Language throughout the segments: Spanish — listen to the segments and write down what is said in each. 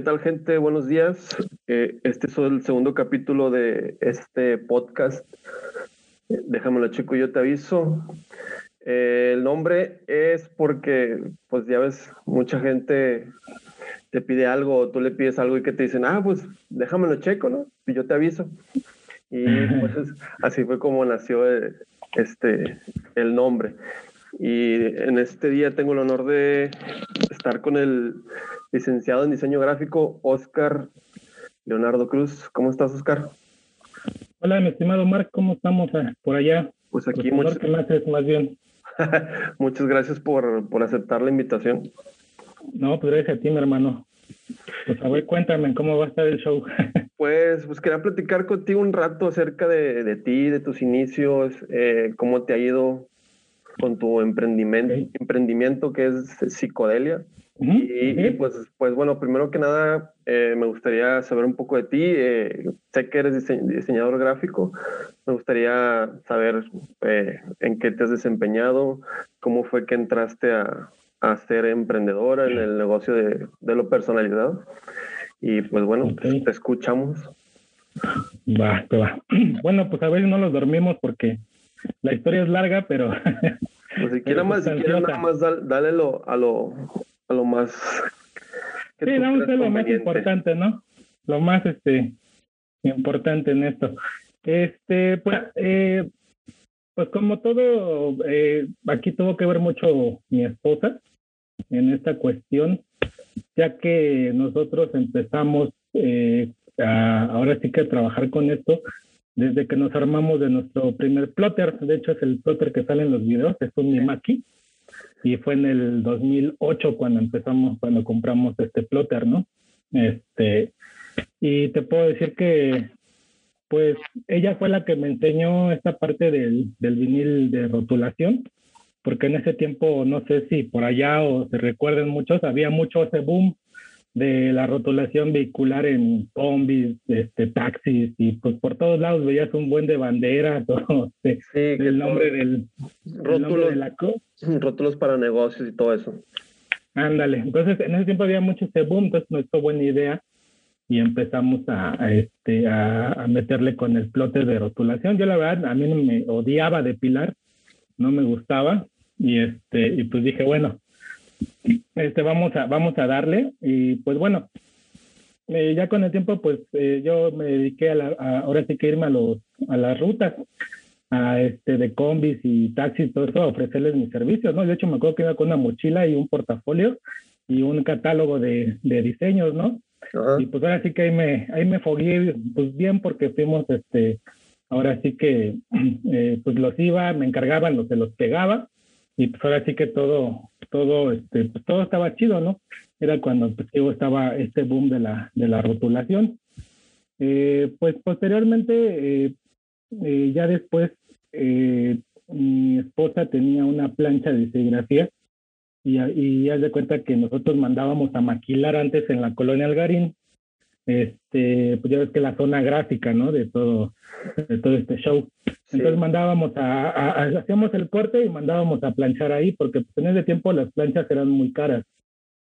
¿Qué tal gente? Buenos días. Eh, este es el segundo capítulo de este podcast. Déjamelo chico, yo te aviso. Eh, el nombre es porque, pues ya ves, mucha gente te pide algo o tú le pides algo y que te dicen, ah, pues déjamelo checo, ¿no? Y yo te aviso. Y pues así fue como nació eh, este, el nombre. Y en este día tengo el honor de estar con el licenciado en diseño gráfico, Oscar Leonardo Cruz. ¿Cómo estás, Oscar? Hola, mi estimado Marc, ¿cómo estamos ah, por allá? Pues aquí muchas... más bien. muchas gracias por, por, aceptar la invitación. No, pues gracias a ti, mi hermano. Pues a ver, cuéntame, ¿cómo va a estar el show? pues, pues quería platicar contigo un rato acerca de, de ti, de tus inicios, eh, cómo te ha ido con tu emprendimiento, emprendimiento que es psicodelia y, pues, pues bueno, primero que nada, eh, me gustaría saber un poco de ti. Eh, sé que eres diseñador gráfico. Me gustaría saber eh, en qué te has desempeñado, cómo fue que entraste a, a ser emprendedora en el negocio de, de lo personalizado. Y pues bueno, te, escuchamos. Va, va. Bueno, pues a ver, no los dormimos porque la historia es larga, pero... Pues si quieres más, si quieres nada más dale lo, a lo a lo más. Sí, vamos a lo más importante, ¿no? Lo más este importante en esto. Este, pues, eh, pues como todo, eh, aquí tuvo que ver mucho mi esposa en esta cuestión, ya que nosotros empezamos eh, a, ahora sí que a trabajar con esto desde que nos armamos de nuestro primer plotter. De hecho, es el plotter que sale en los videos, es un Mimaki y fue en el 2008 cuando empezamos, cuando compramos este plotter, ¿no? Este, y te puedo decir que, pues, ella fue la que me enseñó esta parte del, del vinil de rotulación, porque en ese tiempo, no sé si por allá o se recuerden muchos, había mucho ese boom de la rotulación vehicular en combis, este, taxis, y pues por todos lados veías un buen de banderas, o, el nombre del rótulos, de la rótulos para negocios y todo eso. Ándale, entonces en ese tiempo había mucho ese boom, entonces no fue buena idea y empezamos a, este, a, a, meterle con el plote de rotulación. Yo la verdad, a mí no me odiaba depilar, no me gustaba, y, este, y pues dije, bueno, este, vamos a, vamos a darle. Y pues bueno, eh, ya con el tiempo, pues eh, yo me dediqué a, la, ahora sí que irme a, los, a las rutas, a este, de combis y taxis, todo eso, a ofrecerles mis servicios, ¿no? De hecho, me acuerdo que iba con una mochila y un portafolio y un catálogo de, de diseños, ¿no? Y pues ahora sí que ahí me, ahí me fogué, pues bien, porque fuimos, este, ahora sí que, eh, pues los iba, me encargaban, los se los pegaba, y pues ahora sí que todo, todo, este, pues todo estaba chido, ¿no? Era cuando pues, estaba este boom de la, de la rotulación. Eh, pues posteriormente, eh, eh, ya después, mi esposa tenía una plancha de serigrafía y, y haz de cuenta que nosotros mandábamos a maquilar antes en la colonia Algarín este, pues ya ves que la zona gráfica, ¿no? De todo, de todo este show. Entonces mandábamos a, hacíamos el corte y mandábamos a planchar ahí, porque pues, en ese tiempo las planchas eran muy caras.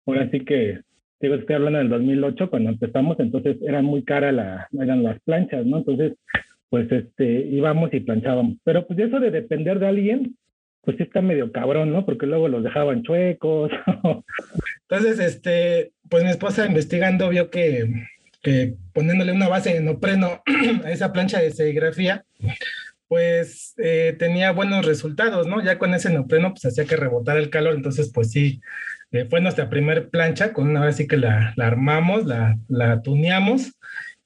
Ahora sí que, digo, estoy hablando del 2008 cuando empezamos, entonces eran muy caras la, eran las planchas, ¿no? Entonces, pues este, íbamos y planchábamos. Pero pues eso de depender de alguien, pues sí está medio cabrón, ¿no? Porque luego los dejaban chuecos. Entonces, este, pues mi esposa investigando vio que que poniéndole una base de nopreno a esa plancha de serigrafía, pues eh, tenía buenos resultados, ¿no? Ya con ese nopreno, pues hacía que rebotara el calor, entonces, pues sí, eh, fue nuestra primer plancha, con una vez sí que la, armamos, la, la, tuneamos,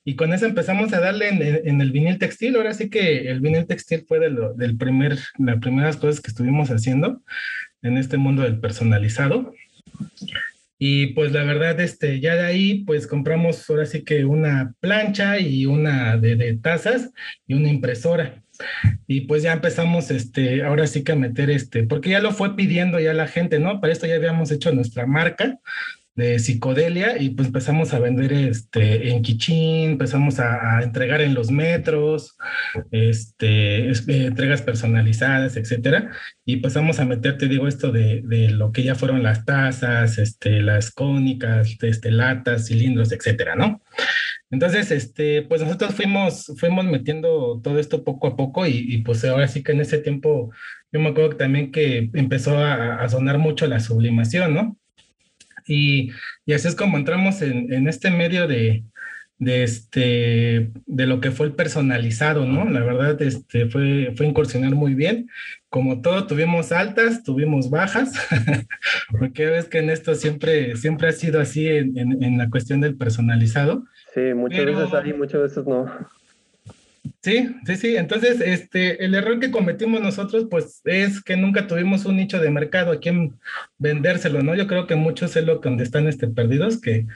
y con eso empezamos a darle en, el vinil textil. Ahora sí que el vinil textil fue de del primer, las primeras cosas que estuvimos haciendo en este mundo del personalizado. Y pues la verdad, este, ya de ahí, pues compramos ahora sí que una plancha y una de, de tazas y una impresora. Y pues ya empezamos, este, ahora sí que a meter este, porque ya lo fue pidiendo ya la gente, ¿no? Para esto ya habíamos hecho nuestra marca, de psicodelia y pues empezamos a vender este, en Kichín, empezamos a, entregar en los metros, este, eh, entregas personalizadas, etcétera. Y pasamos a meter, te digo, esto de, de, lo que ya fueron las tazas, este, las cónicas, este, latas, cilindros, etcétera, ¿no? Entonces, este, pues nosotros fuimos, fuimos metiendo todo esto poco a poco y, y pues ahora sí que en ese tiempo yo me acuerdo también que empezó a, a sonar mucho la sublimación, ¿no? Y, así es como entramos en, este medio de, este, de lo que fue el personalizado, ¿no? La verdad, este, fue, fue incursionar muy bien. Como todo, tuvimos altas, tuvimos bajas, porque ves que en esto siempre, siempre ha sido así en, la cuestión del personalizado. Sí, muchas veces hay, muchas veces no. Sí, sí, sí. Entonces, este, el error que cometimos nosotros, pues, es que nunca tuvimos un nicho de mercado a quien vendérselo, ¿no? Yo creo que muchos es lo donde están este, perdidos, que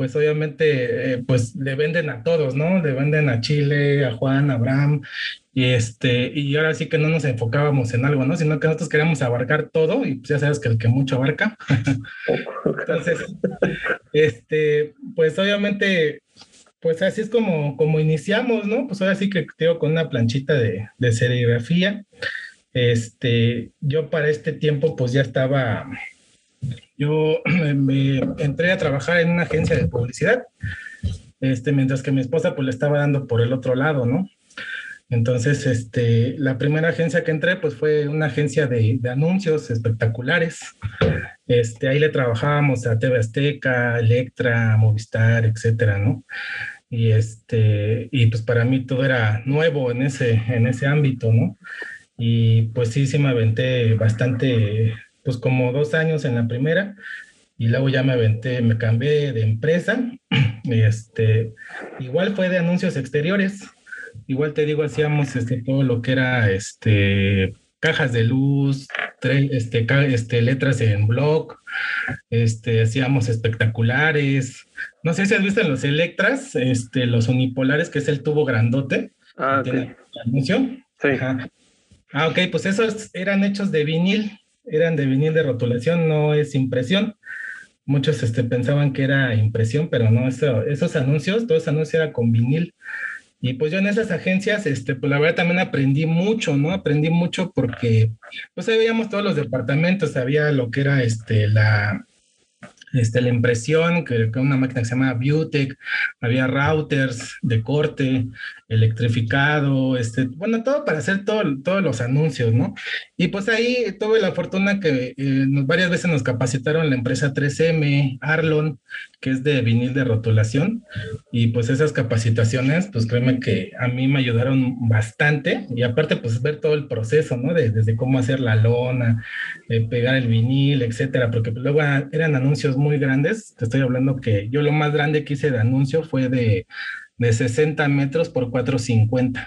pues obviamente, eh, pues le venden a todos, ¿no? Le venden a Chile, a Juan, a Abraham, y este, y ahora sí que no nos enfocábamos en algo, ¿no? Sino que nosotros queríamos abarcar todo, y pues ya sabes que el que mucho abarca. Entonces, este, pues obviamente pues así es como, como iniciamos, ¿no? Pues ahora sí que tengo con una planchita de, de serigrafía. Este, yo para este tiempo pues ya estaba, yo me, entré a trabajar en una agencia de publicidad, este, mientras que mi esposa pues le estaba dando por el otro lado, ¿no? Entonces, este, la primera agencia que entré, pues fue una agencia de, de, anuncios espectaculares. Este, ahí le trabajábamos a TV Azteca, Electra, Movistar, etcétera, ¿no? Y este, y pues para mí todo era nuevo en ese, en ese ámbito, ¿no? Y pues sí, sí me aventé bastante, pues como dos años en la primera, y luego ya me aventé, me cambié de empresa, este, igual fue de anuncios exteriores, igual te digo, hacíamos este, todo lo que era este, cajas de luz, este, este, letras en blog, este, hacíamos espectaculares. No sé si has visto los Electras, este, los unipolares, que es el tubo grandote. Ah, anuncio. Sí. Ah, ok, pues esos eran hechos de vinil, eran de vinil de rotulación, no es impresión. Muchos este, pensaban que era impresión, pero no, eso, esos anuncios, todo ese anuncio era con vinil. Y pues yo en esas agencias, este, pues la verdad también aprendí mucho, ¿no? Aprendí mucho porque, pues ahí veíamos todos los departamentos, había lo que era, este, la, este, la impresión, que, que una máquina que se llama Beautech, había routers de corte, electrificado, este, bueno, todo para hacer todo, todos los anuncios, ¿no? Y pues ahí tuve la fortuna que eh, varias veces nos capacitaron la empresa 3M, Arlon, que es de vinil de rotulación, y pues esas capacitaciones, pues créeme que a mí me ayudaron bastante, y aparte pues ver todo el proceso, ¿no? desde cómo hacer la lona, pegar el vinil, etcétera, porque luego eran anuncios muy grandes. Te estoy hablando que yo lo más grande que hice de anuncio fue de, de 60 metros por 450.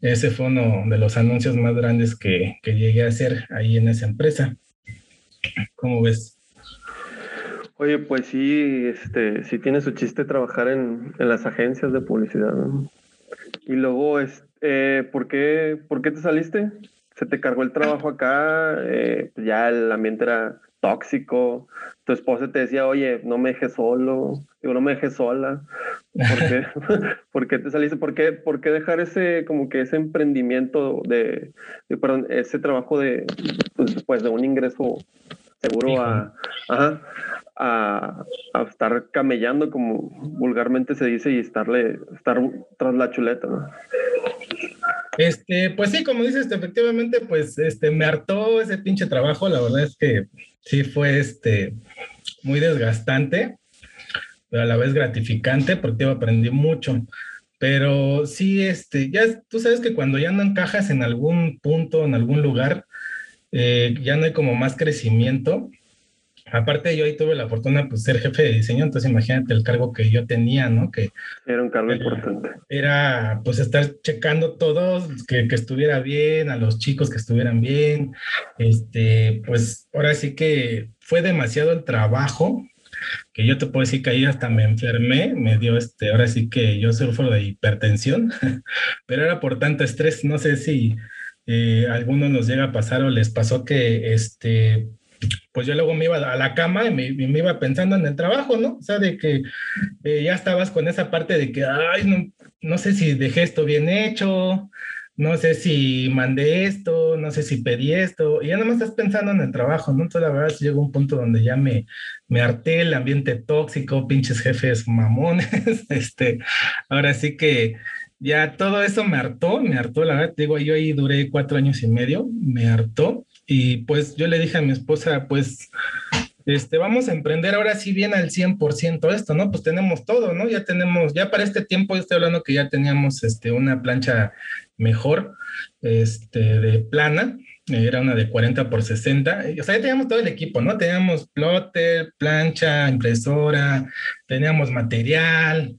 Ese fue uno de los anuncios más grandes que, que llegué a hacer ahí en esa empresa. ¿Cómo ves? Oye, pues sí, este, sí tiene su chiste trabajar en, en las agencias de publicidad. Y luego, este, ¿por, qué, ¿por qué te saliste? ¿Se te cargó el trabajo acá? Eh, ya el ambiente era tóxico, tu esposa te decía, oye, no me dejes solo, digo, no me dejes sola, ¿por qué, ¿Por qué te saliste? ¿Por qué, ¿Por qué, dejar ese, como que ese emprendimiento de, perdón, ese trabajo de, pues, pues, de un ingreso seguro a, a, a, estar camellando, como vulgarmente se dice, y estarle, estar tras la chuleta, ¿no? Este, pues sí, como dices, efectivamente, pues este, me hartó ese pinche trabajo, la verdad es que sí fue este, muy desgastante, pero a la vez gratificante porque aprendí mucho. Pero sí, este, ya tú sabes que cuando ya no encajas en algún punto, en algún lugar, eh, ya no hay como más crecimiento. Aparte, yo ahí tuve la fortuna de pues, ser jefe de diseño, entonces imagínate el cargo que yo tenía, ¿no? Que era un cargo importante. Era pues estar checando todo, que, que, estuviera bien, a los chicos que estuvieran bien. Este, pues ahora sí que fue demasiado el trabajo, que yo te puedo decir que ahí hasta me enfermé, me dio este, ahora sí que yo sufro de hipertensión, pero era por tanto estrés, no sé si eh, a algunos nos llega a pasar o les pasó que este pues yo luego me iba a la cama y me, iba pensando en el trabajo, ¿no? O sea, de que eh, ya estabas con esa parte de que, ay, no, no sé si dejé esto bien hecho, no sé si mandé esto, no sé si pedí esto, y ya no me estás pensando en el trabajo, ¿no? Entonces la verdad llegó un punto donde ya me, me harté el ambiente tóxico, pinches jefes mamones, este, ahora sí que ya todo eso me hartó, me hartó, la verdad, digo, yo ahí duré cuatro años y medio, me hartó, y pues yo le dije a mi esposa, pues, este, vamos a emprender ahora sí bien al 100% esto, ¿no? Pues tenemos todo, ¿no? Ya tenemos, ya para este tiempo, estoy hablando que ya teníamos, este, una plancha mejor, este, de plana, era una de 40 por 60, o sea, ya teníamos todo el equipo, ¿no? Teníamos plotter, plancha, impresora, teníamos material,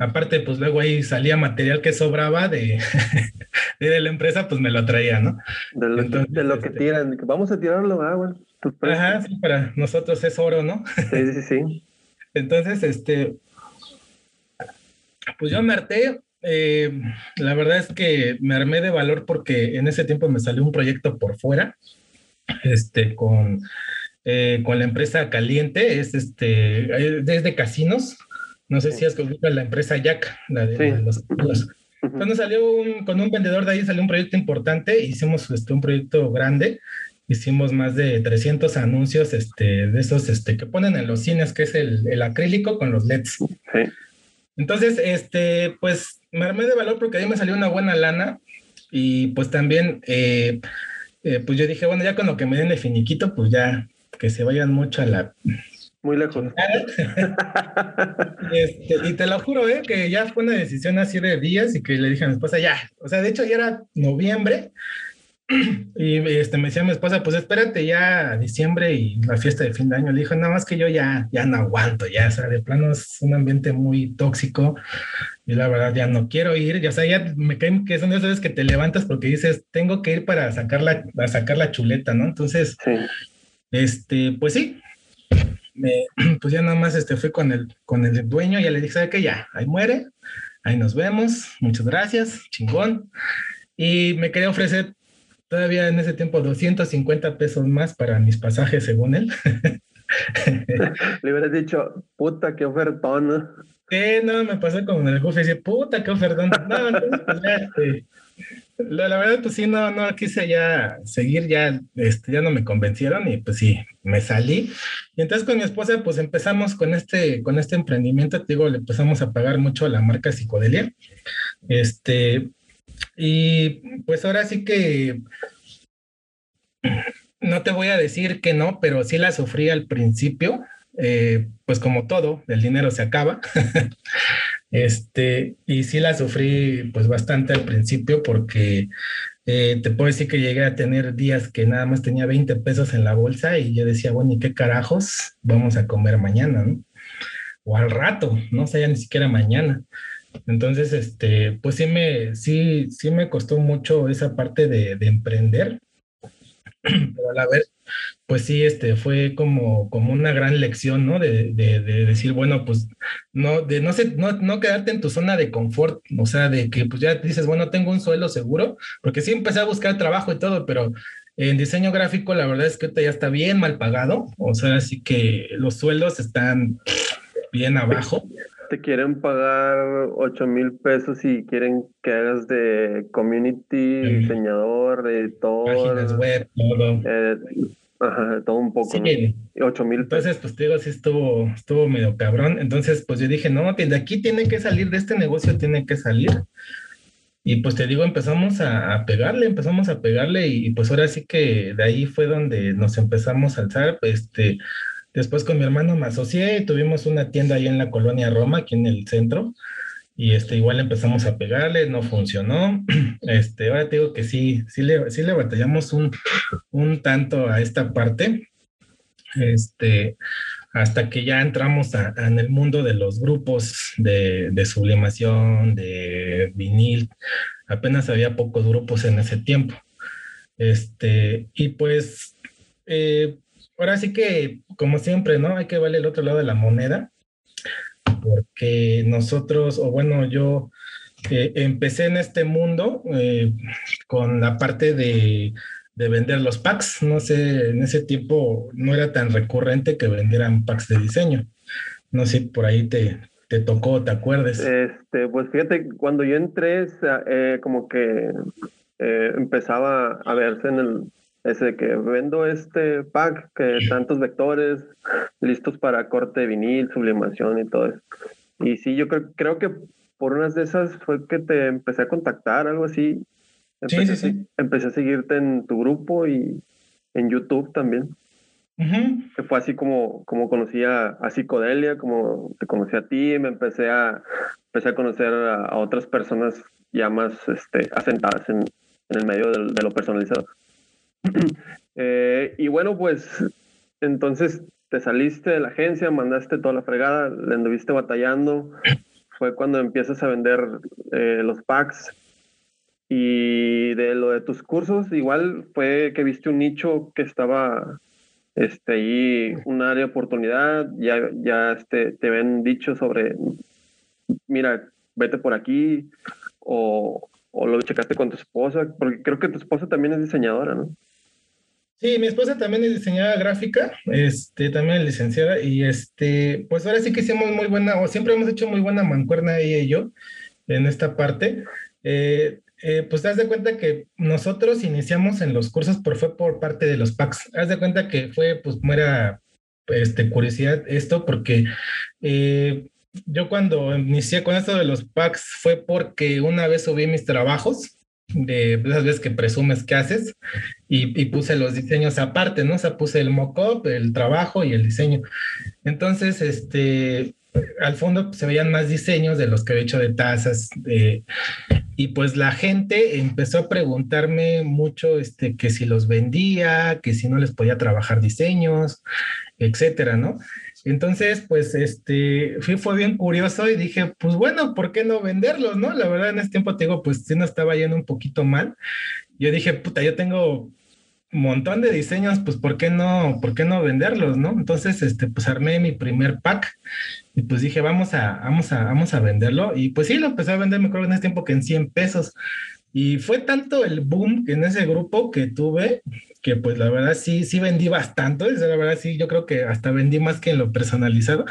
aparte, pues luego ahí salía material que sobraba de, de la empresa, pues me lo traía, ¿no? De lo, que este tiran, vamos a tirarlo, ah, bueno. Ajá, sí, para nosotros es oro, ¿no? Sí, sí, sí. Entonces, este, pues yo me harté, eh, la verdad es que me armé de valor porque en ese tiempo me salió un proyecto por fuera, este, con, eh, con la empresa Caliente, es este, desde casinos, no sé si has conocido la empresa Jack, la de, los, Cuando salió con un vendedor de ahí, salió un proyecto importante, hicimos este, un proyecto grande, hicimos más de 300 anuncios este, de esos este, que ponen en los cines, que es el, el acrílico con los LEDs. Sí. Entonces, este, pues me armé de valor porque ahí me salió una buena lana y pues también, eh, eh, pues yo dije, bueno, ya con lo que me den de finiquito, pues ya que se vayan mucho a la... Muy lejos. Este, y te lo juro, ¿eh? que ya fue una decisión así de días y que le dije a mi esposa, ya, o sea, de hecho ya era noviembre y este, me decía mi esposa, pues espérate ya a diciembre y la fiesta de fin de año. Le dijo, nada más que yo ya, ya no aguanto, ya, o sea, de plano es un ambiente muy tóxico y la verdad ya no quiero ir. Ya, o sea, ya me caen que son esas veces que te levantas porque dices, tengo que ir para sacar la, para sacar la chuleta, ¿no? Entonces, este, pues sí, pues ya nada más este, fui con el, con el dueño y ya le dije, ¿sabe qué? Ya, ahí muere, ahí nos vemos, muchas gracias, chingón. Y me quería ofrecer todavía en ese tiempo 250 pesos más para mis pasajes, según él. Le hubieras dicho, puta, qué ofertón. Sí, no, me pasó con el jefe dice, puta, qué ofertón. No, entonces, pues ya, este, la, la, verdad, pues sí, no, no quise ya seguir, ya, este, ya no me convencieron y pues sí, me salí. Y entonces con mi esposa, pues empezamos con este, con este emprendimiento, te digo, le empezamos a pagar mucho a la marca Psicodelia. Este, y pues ahora sí que no te voy a decir que no, pero sí la sufrí al principio. Eh, pues como todo, el dinero se acaba. este, y sí la sufrí pues bastante al principio porque eh, te puedo decir que llegué a tener días que nada más tenía 20 pesos en la bolsa y yo decía, bueno, ¿y qué carajos vamos a comer mañana? O al rato, no sé, ya ni siquiera mañana. Entonces, este, pues sí me, sí, sí me costó mucho esa parte de, emprender, pero a la vez, pues sí, este, fue como, como una gran lección, ¿no? De, de, decir, bueno, pues no, de no, sé, no, quedarte en tu zona de confort, o sea, de que pues ya dices, bueno, tengo un suelo seguro, porque sí empecé a buscar trabajo y todo, pero en diseño gráfico la verdad es que ya está bien mal pagado, o sea, así que los sueldos están bien abajo te quieren pagar 8 mil pesos y quieren que hagas de community, diseñador, editor. Páginas web, todo. Eh, ajá, todo un poco. Sí, 8 mil Entonces, pues te digo, sí estuvo, estuvo medio cabrón. Entonces, pues yo dije, no, de aquí tiene que salir, de este negocio tiene que salir. Y pues te digo, empezamos a, a, pegarle, empezamos a pegarle y pues ahora sí que de ahí fue donde nos empezamos a alzar, este, Después con mi hermano me asocié y tuvimos una tienda ahí en la colonia Roma, aquí en el centro. Y este, igual empezamos a pegarle, no funcionó. Este, ahora te digo que sí, sí le, sí le batallamos un, un tanto a esta parte. Este, hasta que ya entramos en el mundo de los grupos de, de, sublimación, de vinil. Apenas había pocos grupos en ese tiempo. Este, y pues eh, ahora sí que, como siempre, ¿no? Hay que ver el otro lado de la moneda, porque nosotros, o bueno, yo eh, empecé en este mundo eh, con la parte de, de vender los packs. No sé, en ese tiempo no era tan recurrente que vendieran packs de diseño. No sé, por ahí te, te tocó, ¿te acuerdes? Este, pues fíjate, cuando yo entré, eh, como que empezaba a verse en el ese que vendo este pack que tantos vectores listos para corte de vinil, sublimación y todo eso. Y sí, yo creo, creo que por unas de esas fue que te empecé a contactar, algo así. Empecé, sí, sí, empecé a seguirte en tu grupo y en YouTube también. Que fue así como, como conocí a, Psicodelia, como te conocí a ti, me empecé a, empecé a conocer a, otras personas ya más este, asentadas en, en el medio de, lo personalizado. Eh, y bueno, pues entonces te saliste de la agencia, mandaste toda la fregada, le anduviste batallando. Fue cuando empiezas a vender eh, los packs. Y de lo de tus cursos, igual fue que viste un nicho que estaba este, ahí, un área de oportunidad. Ya, ya este, te ven dicho sobre, mira, vete por aquí. O, o lo checaste con tu esposa, porque creo que tu esposa también es diseñadora, ¿no? Sí, mi esposa también es diseñadora gráfica, este, también es licenciada, y este, pues ahora sí que hicimos muy buena, o siempre hemos hecho muy buena mancuerna ella y yo en esta parte. Eh, eh, pues te de cuenta que nosotros iniciamos en los cursos, por fue por parte de los packs. Haz de cuenta que fue, pues, muera este, curiosidad esto, porque eh, yo cuando inicié con esto de los packs fue porque una vez subí mis trabajos de esas veces que presumes que haces y, puse los diseños aparte, ¿no? O sea, puse el mock-up, el trabajo y el diseño. Entonces, este, al fondo se veían más diseños de los que he hecho de tazas. y pues la gente empezó a preguntarme mucho este, que si los vendía, que si no les podía trabajar diseños, etcétera, ¿no? Entonces, pues, este, fue bien curioso y dije, pues bueno, ¿por qué no venderlos, no? La verdad, en ese tiempo te digo, pues sí nos estaba yendo un poquito mal. Yo dije, puta, yo tengo un montón de diseños, pues ¿por qué no, por qué no venderlos, no? Entonces, este, pues armé mi primer pack y pues dije, vamos a, vamos a, vamos a venderlo. Y pues sí, lo empecé a vender, me acuerdo en ese tiempo que en 100 pesos. Y fue tanto el boom en ese grupo que tuve que pues la verdad sí, sí vendí bastante, la verdad sí, yo creo que hasta vendí más que en lo personalizado,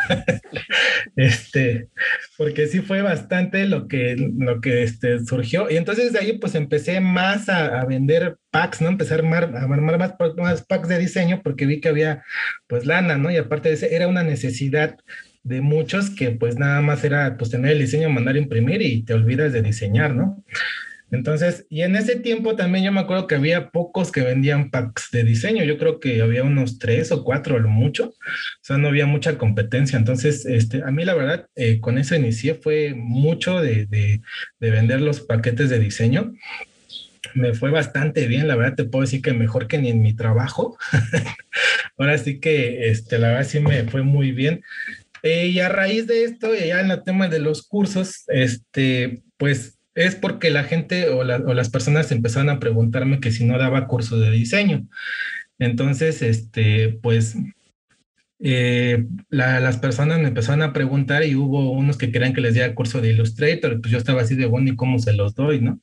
este, porque sí fue bastante lo que, lo que este, surgió, y entonces de ahí pues empecé más a, vender packs, ¿no? Empecé a armar, a armar más, más, packs de diseño porque vi que había pues lana, ¿no? Y aparte de eso, era una necesidad de muchos que pues nada más era pues tener el diseño, mandar imprimir y te olvidas de diseñar, ¿no? Entonces, y en ese tiempo también yo me acuerdo que había pocos que vendían packs de diseño. Yo creo que había unos tres o cuatro lo mucho. O sea, no había mucha competencia. Entonces, este, a mí la verdad, eh, con eso inicié fue mucho de, de, de vender los paquetes de diseño me fue bastante bien, la verdad te puedo decir que mejor que ni en mi trabajo. Ahora sí que, este, la verdad sí me fue muy bien. Eh, y a raíz de esto, y ya en el tema de los cursos, este, pues es porque la gente o, las personas empezaron a preguntarme que si no daba curso de diseño. Entonces, este, pues eh, las personas me empezaron a preguntar y hubo unos que querían que les diera curso de Illustrator, pues yo estaba así de bueno, ¿y cómo se los doy, no?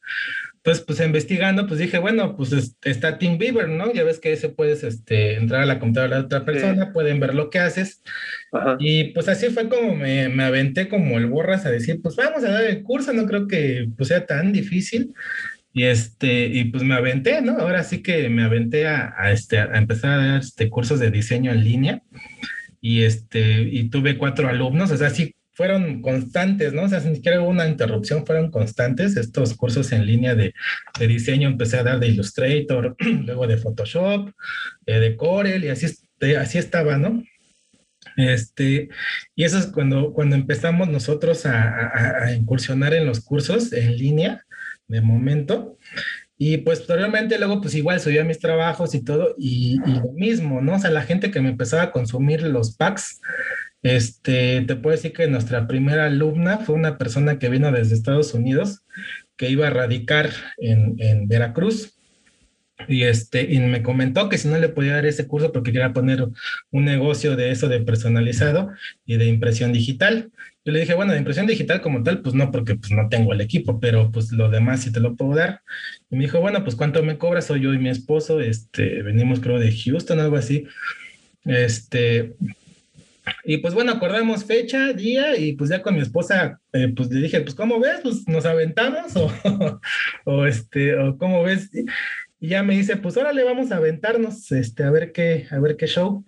Entonces, pues investigando, pues dije, bueno, pues está TeamViewer, ¿no? Ya ves que ese puedes este, entrar a la computadora de otra persona, pueden ver lo que haces. Y pues así fue como me, me, aventé como el borras a decir, pues vamos a dar el curso, no creo que pues, sea tan difícil. Y este, y pues me aventé, ¿no? Ahora sí que me aventé a, a este, a empezar a dar este, cursos de diseño en línea. Y este, y tuve cuatro alumnos, o sea, sí fueron constantes, ¿no? O sea, sin siquiera hubo una interrupción, fueron constantes estos cursos en línea de, de diseño. Empecé a dar de Illustrator, luego de Photoshop, eh, de Corel, y así, así estaba, ¿no? Este, y eso es cuando, cuando empezamos nosotros a, a, incursionar en los cursos en línea, de momento. Y pues posteriormente luego pues igual subía mis trabajos y todo y, y, lo mismo, ¿no? O sea, la gente que me empezaba a consumir los packs, este, te puedo decir que nuestra primera alumna fue una persona que vino desde Estados Unidos, que iba a radicar en, en Veracruz. Y, este, y me comentó que si no le podía dar ese curso porque quería poner un negocio de eso de personalizado y de impresión digital. Yo le dije, bueno, de impresión digital como tal, pues no, porque pues no tengo el equipo, pero pues lo demás sí te lo puedo dar. Y me dijo, bueno, pues ¿cuánto me cobras? Soy yo y mi esposo, este, venimos creo de Houston, algo así. Este, y pues bueno, acordamos fecha, día, y pues ya con mi esposa, eh, pues le dije, pues ¿cómo ves? Pues nos aventamos o, o este, o ¿cómo ves? Y ya me dice, pues órale, vamos a aventarnos, este, a ver qué, a ver qué show.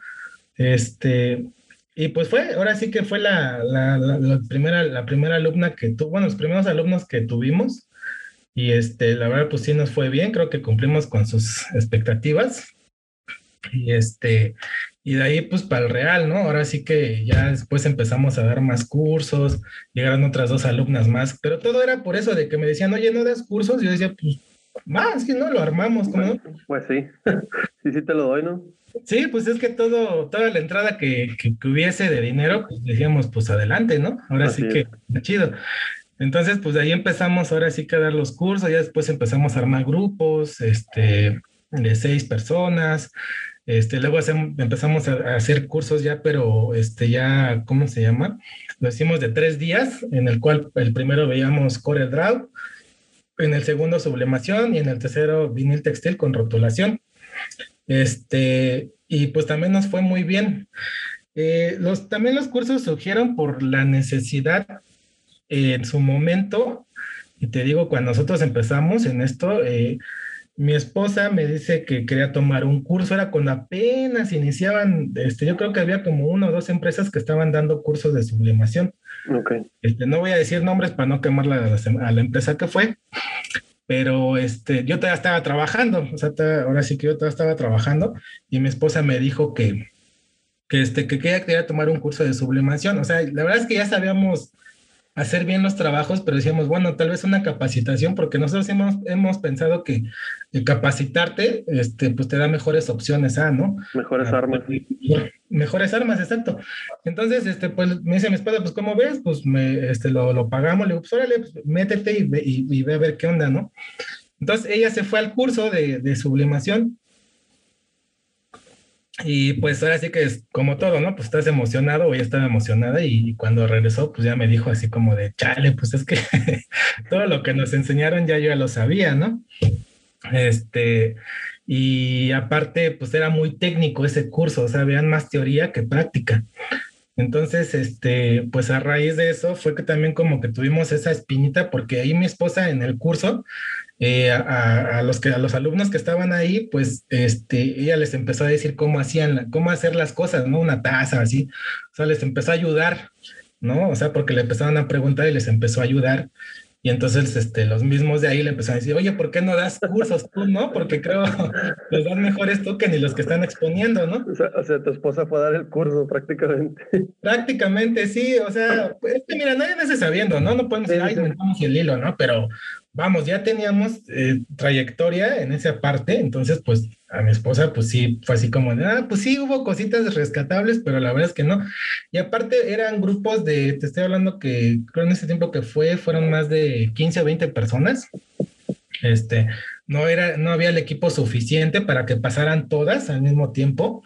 Este, y pues fue, ahora sí que fue la, la, la, primera, la primera alumna que tuvo, bueno, los primeros alumnos que tuvimos. Y este, la verdad, pues sí nos fue bien, creo que cumplimos con sus expectativas. Y este, y de ahí pues para el real, ¿no? Ahora sí que ya después empezamos a dar más cursos, llegaron otras dos alumnas más, pero todo era por eso de que me decían, oye, ¿no das cursos? Yo decía, pues más, que no lo armamos, ¿cómo Pues sí, sí, sí te lo doy, ¿no? Sí, pues es que todo, toda la entrada que, que, hubiese de dinero, pues decíamos, pues adelante, ¿no? Ahora sí que chido. Entonces, pues de ahí empezamos ahora sí que a dar los cursos, ya después empezamos a armar grupos, este, de seis personas, este, luego empezamos a, hacer cursos ya, pero este, ya, ¿cómo se llama? Lo hicimos de tres días, en el cual el primero veíamos Core Draw, en el segundo sublimación y en el tercero vinil textil con rotulación. Este, y pues también nos fue muy bien. Eh, los, también los cursos surgieron por la necesidad eh, en su momento, y te digo, cuando nosotros empezamos en esto, eh, mi esposa me dice que quería tomar un curso, era cuando apenas iniciaban, este, yo creo que había como una o dos empresas que estaban dando cursos de sublimación. Okay. Este, no voy a decir nombres para no quemar la, a la empresa que fue, pero este, yo todavía estaba trabajando, o sea, ahora sí que yo todavía estaba trabajando y mi esposa me dijo que, que, este, que quería tomar un curso de sublimación, o sea, la verdad es que ya sabíamos hacer bien los trabajos, pero decíamos, bueno, tal vez una capacitación, porque nosotros hemos, hemos pensado que capacitarte, este, pues te da mejores opciones, ¿ah, no? Mejores armas. Mejores armas, exacto. Entonces, este, pues me dice mi esposa, pues, ¿cómo ves? Pues me, este, lo, lo pagamos, le digo, pues, órale, pues, métete y ve, y, ve a ver qué onda, ¿no? Entonces, ella se fue al curso de, de sublimación y pues ahora sí que es como todo, ¿no? Pues estás emocionado o ella estaba emocionada y cuando regresó, pues ya me dijo así como de, chale, pues es que todo lo que nos enseñaron ya yo ya lo sabía, ¿no? Este, y aparte, pues era muy técnico ese curso, o sea, vean más teoría que práctica. Entonces, este, pues a raíz de eso fue que también como que tuvimos esa espinita, porque ahí mi esposa en el curso eh, a, los que, a los alumnos que estaban ahí, pues este, ella les empezó a decir cómo hacían, cómo hacer las cosas, ¿no? Una taza, así. O sea, les empezó a ayudar, ¿no? O sea, porque le empezaban a preguntar y les empezó a ayudar. Y entonces este, los mismos de ahí le empezaron a decir, oye, ¿por qué no das cursos tú, no? Porque creo los dan mejores tú que ni los que están exponiendo, ¿no? O sea, tu esposa fue a dar el curso prácticamente. Prácticamente, sí. O sea, pues, mira, nadie nace sabiendo, ¿no? No podemos decir, ay, sí. el hilo, ¿no? Pero vamos, ya teníamos eh, trayectoria en esa parte, entonces pues a mi esposa pues sí, fue así como ah, pues sí, hubo cositas rescatables, pero la verdad es que no. Y aparte eran grupos de, te estoy hablando que creo en ese tiempo que fue, fueron más de 15 o 20 personas. Este, no era, no había el equipo suficiente para que pasaran todas al mismo tiempo.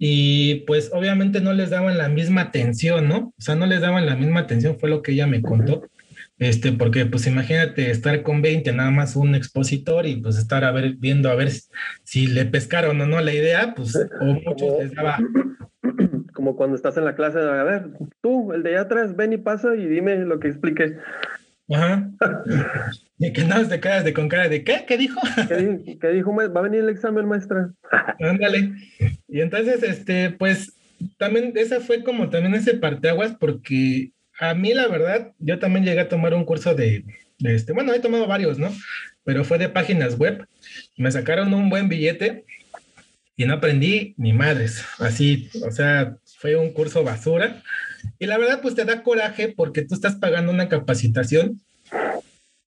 Y pues obviamente no les daban la misma atención, ¿no? O sea, no les daban la misma atención, fue lo que ella me contó. Este, porque pues imagínate estar con 20, nada más un expositor y pues estar a ver, viendo a ver si le pescaron o no la idea, pues o muchos les daba. Como cuando estás en la clase, a ver, tú, el de allá atrás, ven y pasa y dime lo que explique. Ajá. y que nada te quedas de con cara de ¿qué? ¿Qué dijo? ¿Qué, dijo? Va a venir el examen, maestra. Ándale. Y entonces, este, pues, también esa fue como también ese parteaguas porque a mí la verdad, yo también llegué a tomar un curso de, este, bueno, he tomado varios, ¿no? Pero fue de páginas web. Me sacaron un buen billete y no aprendí ni madres. Así, o sea, fue un curso basura. Y la verdad, pues te da coraje porque tú estás pagando una capacitación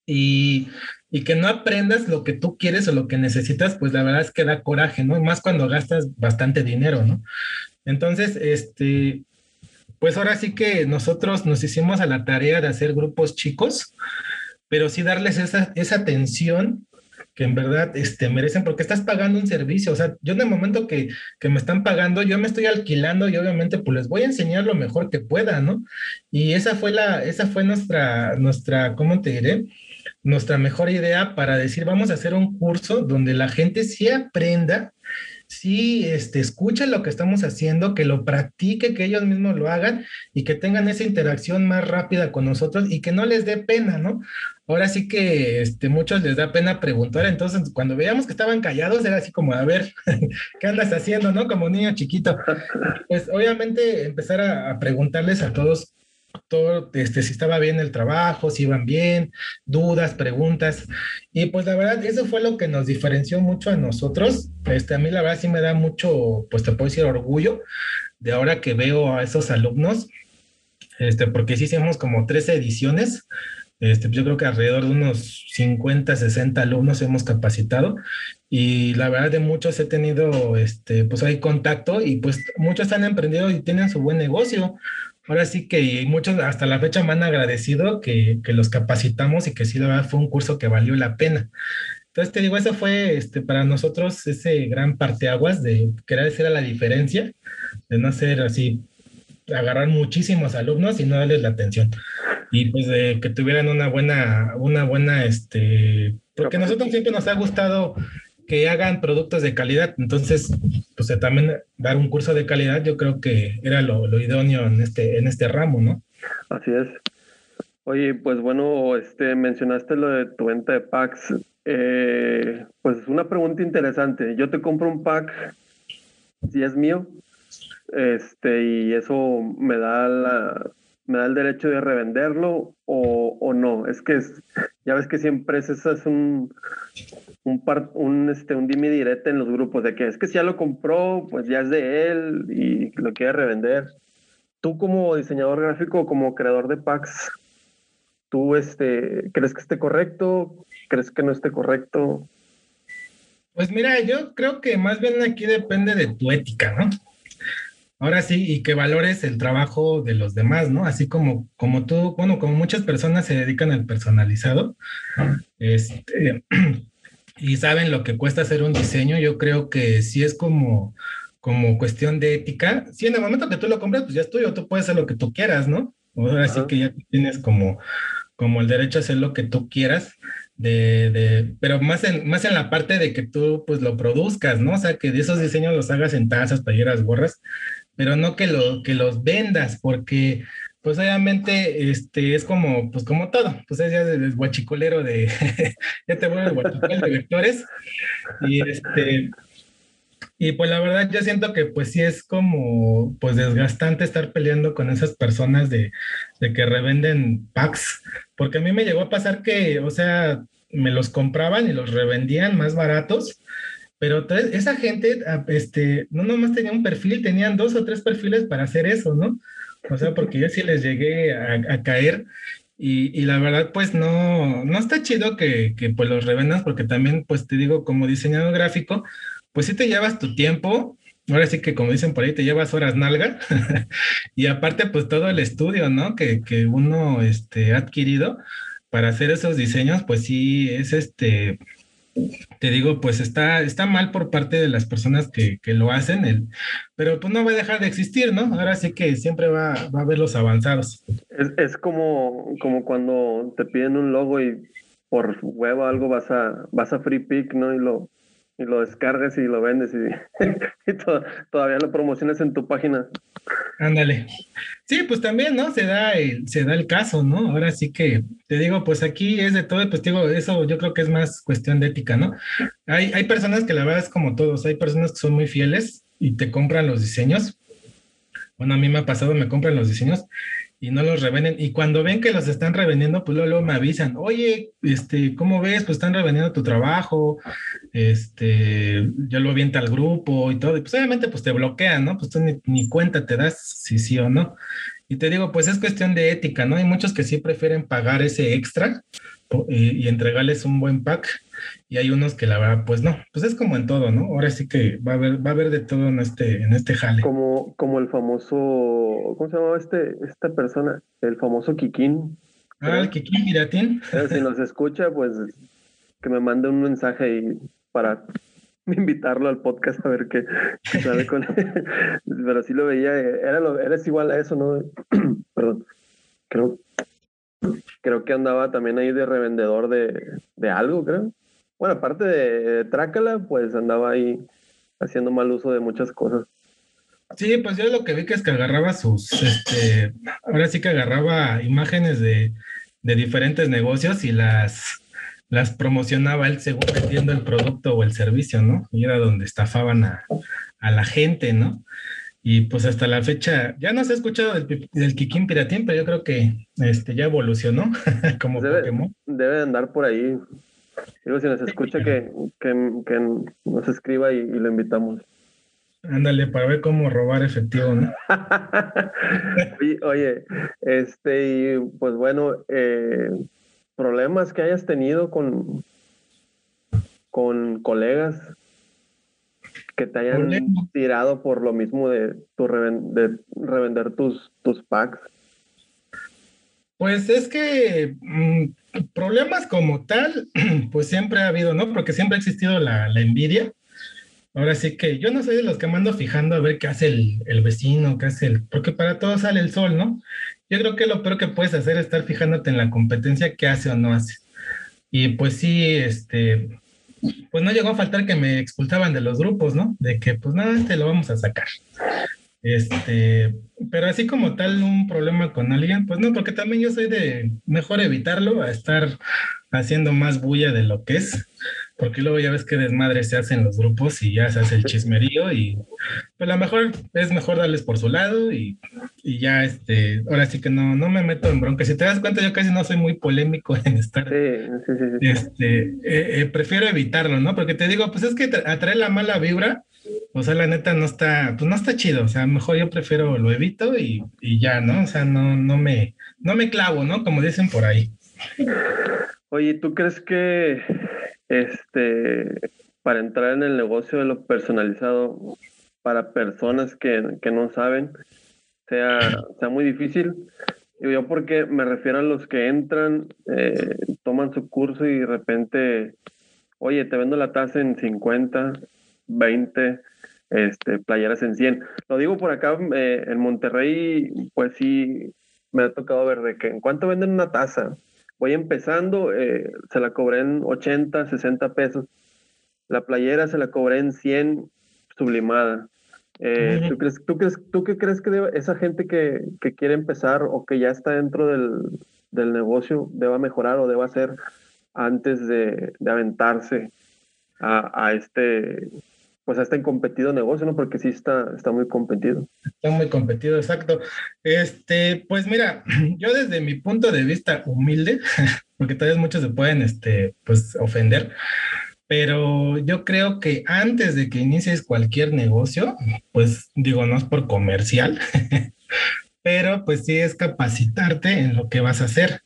y, y, que no aprendas lo que tú quieres o lo que necesitas, pues la verdad es que da coraje, ¿no? Más cuando gastas bastante dinero, ¿no? Entonces, este, pues ahora sí que nosotros nos hicimos a la tarea de hacer grupos chicos, pero sí darles esa, esa atención que en verdad este, merecen, porque estás pagando un servicio. O sea, yo en el momento que, que me están pagando, yo me estoy alquilando y obviamente pues les voy a enseñar lo mejor que pueda, ¿no? Y esa fue la, esa fue nuestra, nuestra, ¿cómo te diré? Nuestra mejor idea para decir, vamos a hacer un curso donde la gente sí aprenda sí este, escuchen lo que estamos haciendo, que lo practique, que ellos mismos lo hagan y que tengan esa interacción más rápida con nosotros y que no les dé pena, ¿no? Ahora sí que este, muchos les da pena preguntar, entonces cuando veíamos que estaban callados era así como, a ver, ¿qué andas haciendo, no? Como niño chiquito. Pues obviamente empezar a, a preguntarles a todos todo, este, si estaba bien el trabajo, si iban bien, dudas, preguntas. Y pues la verdad, eso fue lo que nos diferenció mucho a nosotros. Este, a mí la verdad sí me da mucho, pues te puedo decir, orgullo de ahora que veo a esos alumnos, este, porque sí hicimos como 13 ediciones. Este, yo creo que alrededor de unos 50, 60 alumnos hemos capacitado y la verdad de muchos he tenido, este, pues hay contacto y pues muchos han emprendido y tienen su buen negocio ahora sí que muchos hasta la fecha me han agradecido que, que, los capacitamos y que sí, la verdad fue un curso que valió la pena. Entonces te digo, eso fue este, para nosotros ese gran parteaguas de querer hacer la diferencia, de no ser así, agarrar muchísimos alumnos y no darles la atención. Y pues de que tuvieran una buena, una buena, este, porque a nosotros siempre nos ha gustado que hagan productos de calidad. Entonces, pues también dar un curso de calidad, yo creo que era lo, idóneo en este, en este ramo, ¿no? Así es. Oye, pues bueno, este, mencionaste lo de tu venta de packs. Eh, pues una pregunta interesante. Yo te compro un pack, si es mío, este, y eso me da la, me da el derecho de revenderlo o, o no. Es que ya ves que siempre es, es un, un, par, un, este, un dime directo en los grupos de que es que si ya lo compró, pues ya es de él y lo quiere revender. Tú como diseñador gráfico, como creador de packs, ¿tú este, crees que esté correcto? ¿Crees que no esté correcto? Pues mira, yo creo que más bien aquí depende de tu ética, ¿no? Ahora sí, y que valores el trabajo de los demás, ¿no? Así como, como tú, bueno, como muchas personas se dedican al personalizado, este, y saben lo que cuesta hacer un diseño, yo creo que sí es como, como cuestión de ética. Sí, en el momento que tú lo compras, pues ya es tuyo, tú puedes hacer lo que tú quieras, ¿no? Ahora sí que ya tienes como, como el derecho a hacer lo que tú quieras. De, de, pero más en, más en la parte de que tú pues lo produzcas, ¿no? O sea, que de esos diseños los hagas en tazas, talleras, gorras, pero no que, lo, que los vendas, porque pues obviamente este, es como, pues como todo, pues es ya el guachicolero de, ya te vuelves guachicolero de vectores, y este, y pues la verdad yo siento que pues sí es como pues desgastante estar peleando con esas personas de, de que revenden packs, porque a mí me llegó a pasar que, o sea, me los compraban y los revendían más baratos, pero esa gente, ah, este, no nomás tenía un perfil, tenían dos o tres perfiles para hacer eso, ¿no? O sea, porque yo sí les llegué a, caer y, y, la verdad, pues no, no está chido que, que pues los revendas, porque también, pues te digo, como diseñador gráfico, pues sí te llevas tu tiempo, ahora sí que como dicen por ahí, te llevas horas nalga, y aparte, pues todo el estudio, ¿no? Que, que uno este, ha adquirido para hacer esos diseños, pues sí, es este, te digo, pues está, está mal por parte de las personas que, que, lo hacen, el, pero pues no va a dejar de existir, ¿no? Ahora sí que siempre va, va a haber los avanzados. Es, es, como, como cuando te piden un logo y por huevo algo vas a, vas a Free Pick, ¿no? Y lo, y lo descargas y lo vendes y, y to todavía lo promocionas en tu página. Ándale. Sí, pues también, ¿no? Se da, el, se da el caso, ¿no? Ahora sí que te digo, pues aquí es de todo, pues digo, eso yo creo que es más cuestión de ética, ¿no? Hay, hay personas que la verdad como todos, hay personas que son muy fieles y te compran los diseños. Bueno, a mí me ha pasado, me compran los diseños y no los revenden. Y cuando ven que los están revendiendo, pues luego, me avisan, oye, este, ¿cómo ves? Pues están revendiendo tu trabajo, este, yo lo avienta al grupo y todo. Y pues obviamente pues te bloquean, ¿no? Pues tú ni, ni, cuenta te das si sí o no. Y te digo, pues es cuestión de ética, ¿no? Hay muchos que sí prefieren pagar ese extra y, y entregarles un buen pack y hay unos que la verdad, pues no, pues es como en todo, ¿no? Ahora sí que va a haber, va a haber de todo en este, en este jale. Como, como el famoso, ¿cómo se llamaba este, esta persona? El famoso Kikín. Ah, el Kikín Piratín. Si nos escucha, pues que me mande un mensaje y para invitarlo al podcast a ver qué, sale con Pero sí lo veía, era lo, eres igual a eso, ¿no? Perdón. Creo, creo que andaba también ahí de revendedor de, de algo, creo. Bueno, aparte de Trácala, pues andaba ahí haciendo mal uso de muchas cosas. Sí, pues yo lo que vi que es que agarraba sus, este, ahora sí que agarraba imágenes de, de diferentes negocios y las, las promocionaba él según vendiendo el producto o el servicio, ¿no? Y era donde estafaban a, la gente, ¿no? Y pues hasta la fecha, ya no se ha escuchado del, del Kikín Piratín, pero yo creo que este, ya evolucionó como debe, Pokémon. Debe andar por ahí. Digo, si nos escucha, que, que, nos escriba y, lo invitamos. Ándale, para ver cómo robar efectivo, ¿no? oye, oye, este, y pues bueno, eh, problemas que hayas tenido con, con colegas que te hayan tirado por lo mismo de, tu de revender tus, tus packs. Pues es que mm, problemas como tal, pues siempre ha habido, ¿no? Porque siempre ha existido la, envidia. Ahora sí que yo no soy de los que mando fijando a ver qué hace el, el, vecino, qué hace el... Porque para todo sale el sol, ¿no? Yo creo que lo peor que puedes hacer es estar fijándote en la competencia, qué hace o no hace. Y pues sí, este, pues no llegó a faltar que me expulsaban de los grupos, ¿no? De que pues nada, este lo vamos a sacar. Este, pero así como tal un problema con alguien, pues no, porque también yo soy de mejor evitarlo a estar haciendo más bulla de lo que es porque luego ya ves que desmadre se hace en los grupos y ya se hace el chismerío y pues a lo mejor es mejor darles por su lado y, y, ya este, ahora sí que no, no me meto en bronca. Si te das cuenta, yo casi no soy muy polémico en estar, sí, sí, sí, este, eh, eh, prefiero evitarlo, ¿no? Porque te digo, pues es que atrae la mala vibra, o sea, la neta no está, pues no está chido, o sea, mejor yo prefiero lo evito y, y ya, ¿no? O sea, no, no me, no me clavo, ¿no? Como dicen por ahí. Oye, ¿tú crees que este, para entrar en el negocio de lo personalizado para personas que, no saben sea, sea muy difícil. Yo porque me refiero a los que entran, eh, toman su curso y de repente, oye, te vendo la tasa en 50, 20, este, playeras en 100. Lo digo por acá, eh, en Monterrey, pues sí, me ha tocado ver de que en cuánto venden una taza voy empezando, eh, se la cobré en 80, 60 pesos. La playera se la cobré en 100 sublimada. Eh, ¿tú, crees, tú, crees, ¿Tú qué crees que esa gente que, que, quiere empezar o que ya está dentro del, del, negocio deba mejorar o deba hacer antes de, de aventarse a, a, este pues está en competido negocio, ¿no? Porque sí está, está muy competido. Está muy competido, exacto. Este, pues mira, yo desde mi punto de vista humilde, porque tal vez muchos se pueden, este, pues ofender, pero yo creo que antes de que inicies cualquier negocio, pues digo, no es por comercial, pero pues sí es capacitarte en lo que vas a hacer.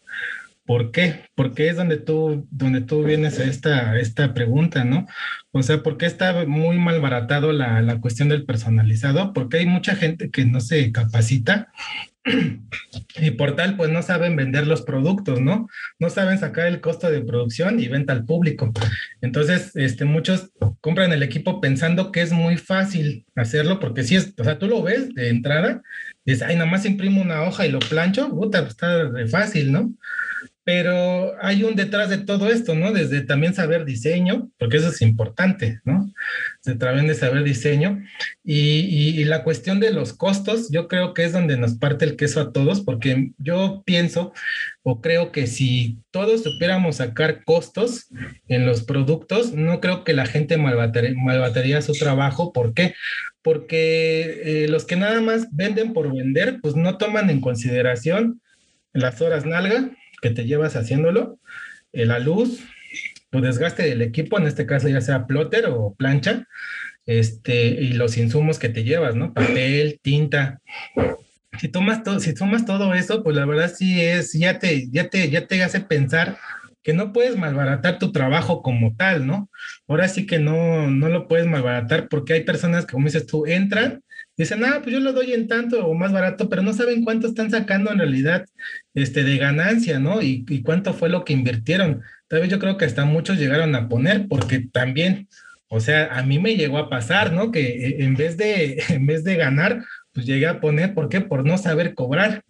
¿Por qué? Porque es donde tú, donde tú vienes a esta, esta pregunta, ¿no? O sea, ¿por qué está muy mal baratado la, la cuestión del personalizado? Porque hay mucha gente que no se capacita y por tal, pues no saben vender los productos, ¿no? No saben sacar el costo de producción y venta al público. Entonces, este, muchos compran el equipo pensando que es muy fácil hacerlo, porque si es, o sea, tú lo ves de entrada, dices, ay, nada más imprimo una hoja y lo plancho, puta, pues está fácil, ¿no? Pero hay un detrás de todo esto, ¿no? Desde también saber diseño, porque eso es importante, ¿no? Se también de saber diseño. Y, y, la cuestión de los costos, yo creo que es donde nos parte el queso a todos, porque yo pienso o creo que si todos supiéramos sacar costos en los productos, no creo que la gente malbataría, su trabajo. ¿Por qué? Porque eh, los que nada más venden por vender, pues no toman en consideración las horas nalga, que te llevas haciéndolo, eh, la luz, tu desgaste del equipo, en este caso ya sea plotter o plancha, este, y los insumos que te llevas, ¿no? Papel, tinta. Si tomas si tomas todo eso, pues la verdad sí es, ya te, ya te, ya te hace pensar que no puedes malbaratar tu trabajo como tal, ¿no? Ahora sí que no, no lo puedes malbaratar porque hay personas que, como dices tú, entran dicen, ah, pues yo lo doy en tanto o más barato, pero no saben cuánto están sacando en realidad este, de ganancia, ¿no? Y, cuánto fue lo que invirtieron. Tal vez yo creo que hasta muchos llegaron a poner, porque también, o sea, a mí me llegó a pasar, ¿no? Que eh, en vez de, en vez de ganar, pues llegué a poner, ¿por qué? Por no saber cobrar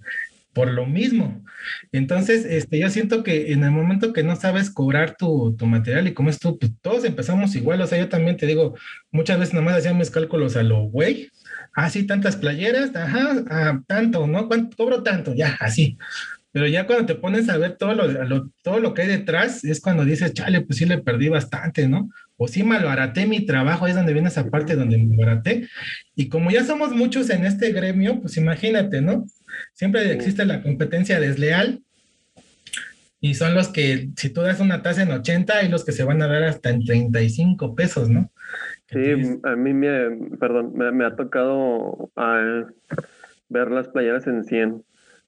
por lo mismo. Entonces, este, yo siento que en el momento que no sabes cobrar tu, tu material y cómo es tú, pues todos empezamos igual. O sea, yo también te digo, muchas veces nada más hacía mis cálculos a lo güey. Ah, sí, tantas playeras, ajá, ah, tanto, ¿no? ¿Cuánto cobro tanto? Ya, así. Pero ya cuando te pones a ver todo lo, todo lo que hay detrás, es cuando dices, chale, pues sí le perdí bastante, ¿no? O sí malbaraté mi trabajo, ahí es donde viene esa parte donde me malbaraté. Y como ya somos muchos en este gremio, pues imagínate, ¿no? Siempre existe la competencia desleal y son los que, si tú das una tasa en 80, hay los que se van a dar hasta en 35 pesos, ¿no? Sí, a mí me, perdón, me, ha tocado ah, ver las playeras en 100,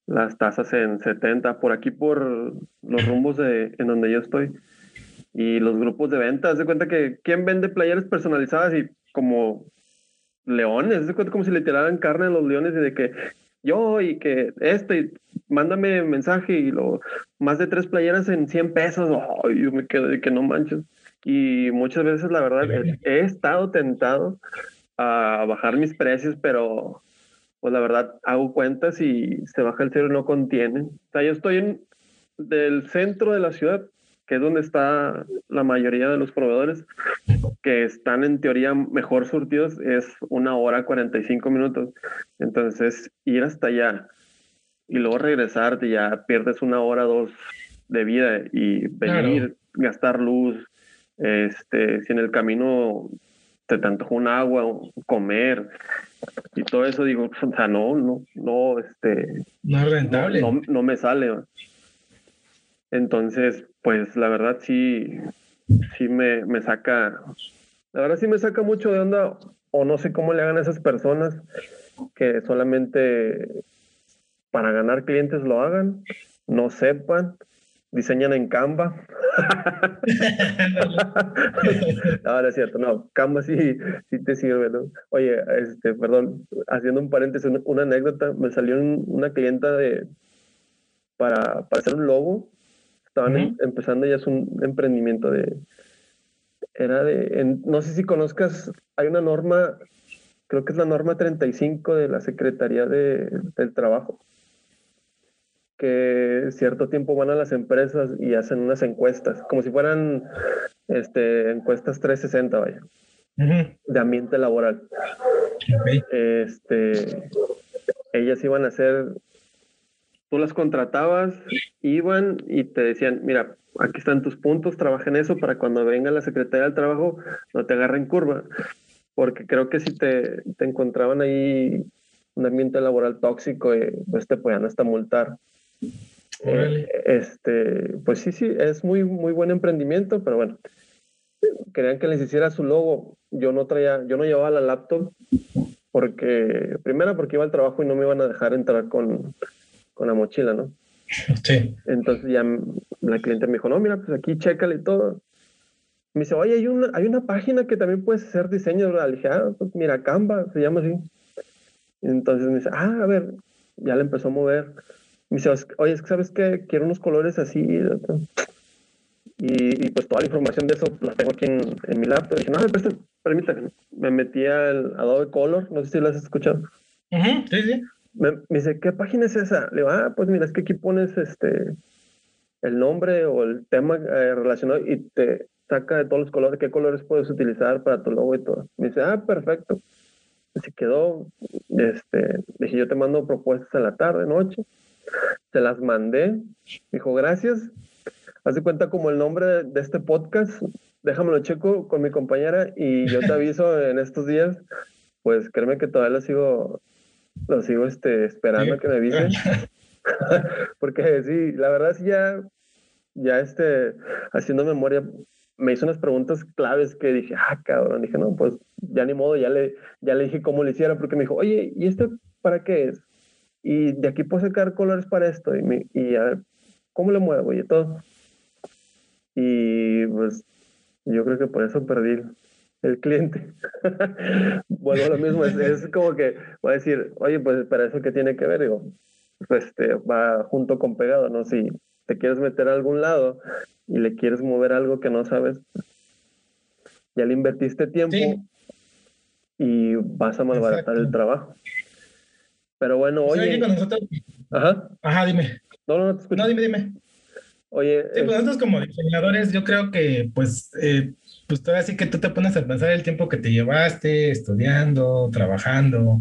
las tasas en 70, por aquí por los rumbos de, en donde yo estoy. Y los grupos de ventas, de cuenta que quién vende playeras personalizadas y como leones, de cuenta como si le tiraran carne a los leones y de que yo y que este, mándame mensaje y lo, más de tres playeras en 100 pesos, oh, yo me quedo de que no manches. Y muchas veces, la verdad, he, estado tentado a bajar mis precios, pero pues la verdad hago cuentas y se baja el cero y no contiene. O sea, yo estoy en del centro de la ciudad, que es donde está la mayoría de los proveedores, que están en teoría mejor surtidos, es una hora 45 minutos. Entonces, ir hasta allá y luego regresarte, ya pierdes una hora, dos de vida y venir, gastar luz, este, si en el camino te tanto un agua, comer y todo eso, digo, o sea, no, no, no, este... No es rentable. No, no me sale. Entonces, pues la verdad sí, sí me, me saca, la verdad sí me saca mucho de onda o no sé cómo le hagan a esas personas que solamente para ganar clientes lo hagan, no sepan, diseñan en Canva. Ahora es cierto, no, Canva sí, sí te sirve, ¿no? Oye, este, perdón, haciendo un paréntesis, una, anécdota, me salió una clienta de para, para hacer un logo Estaban em, empezando ya es un emprendimiento de... Era de... no sé si conozcas, hay una norma, creo que es la norma 35 de la Secretaría de, del Trabajo, que cierto tiempo van a las empresas y hacen unas encuestas, como si fueran este, encuestas 360, vaya, de ambiente laboral. Este, ellas iban a hacer tú las contratabas, iban y te decían, mira, aquí están tus puntos, trabaja en eso para cuando venga la Secretaría del Trabajo no te agarren curva. Porque creo que si te, te encontraban ahí un ambiente laboral tóxico, eh, pues te podían hasta multar. Eh, este, pues sí, sí, es muy, muy buen emprendimiento, pero bueno, querían que les hiciera su logo. Yo no traía, yo no llevaba la laptop porque, primero porque iba al trabajo y no me iban a dejar entrar con, con la mochila, ¿no? Sí. Entonces ya la cliente me dijo, no, mira, pues aquí chécale todo. Me dice, oye, hay una, hay una página que también puedes hacer diseño. Le dije, ah, pues mira, Canva, se llama así. entonces me dice, ah, a ver, ya le empezó a mover. Me dice, oye, es que sabes que quiero unos colores así. Y, pues toda la información de eso la tengo aquí en, en mi laptop. Y dije, no, me permítame. Me metí al Adobe Color, no sé si lo has escuchado. sí, sí me, dice, ¿qué página es esa? Le digo, ah, pues mira, es que aquí pones este el nombre o el tema eh, relacionado y te saca de todos los colores, qué colores puedes utilizar para tu logo y todo. Me dice, ah, perfecto. Se quedó, este, dije, yo te mando propuestas en la tarde, noche. Se las mandé. Dijo, gracias. Haz de cuenta como el nombre de este podcast. Déjamelo checo con mi compañera y yo te aviso en estos días. Pues créeme que todavía lo sigo lo sigo este, esperando que me avisen. Porque sí, la verdad sí ya, ya este, haciendo memoria, me hizo unas preguntas claves que dije, ah, cabrón, dije, no, pues ya ni modo, ya le, ya le dije cómo le hiciera, porque me dijo, oye, ¿y esto para qué es? Y de aquí puedo sacar colores para esto, y, me, y a ver, ¿cómo le muevo? Y todo. Y pues yo creo que por eso perdí el cliente. bueno, lo mismo, es, como que va a decir, oye, pues para eso que tiene que ver, digo, pues este, va junto con pegado, ¿no? Si te quieres meter a algún lado y le quieres mover algo que no sabes, ya le invertiste tiempo y vas a malbaratar el trabajo. Pero bueno, oye. Ajá. Ajá, dime. No, no, no te escucho. No, dime, dime. Oye. Sí, pues nosotros como diseñadores, yo creo que, pues, eh, pues todavía sí que tú te pones a pensar el tiempo que te llevaste estudiando, trabajando,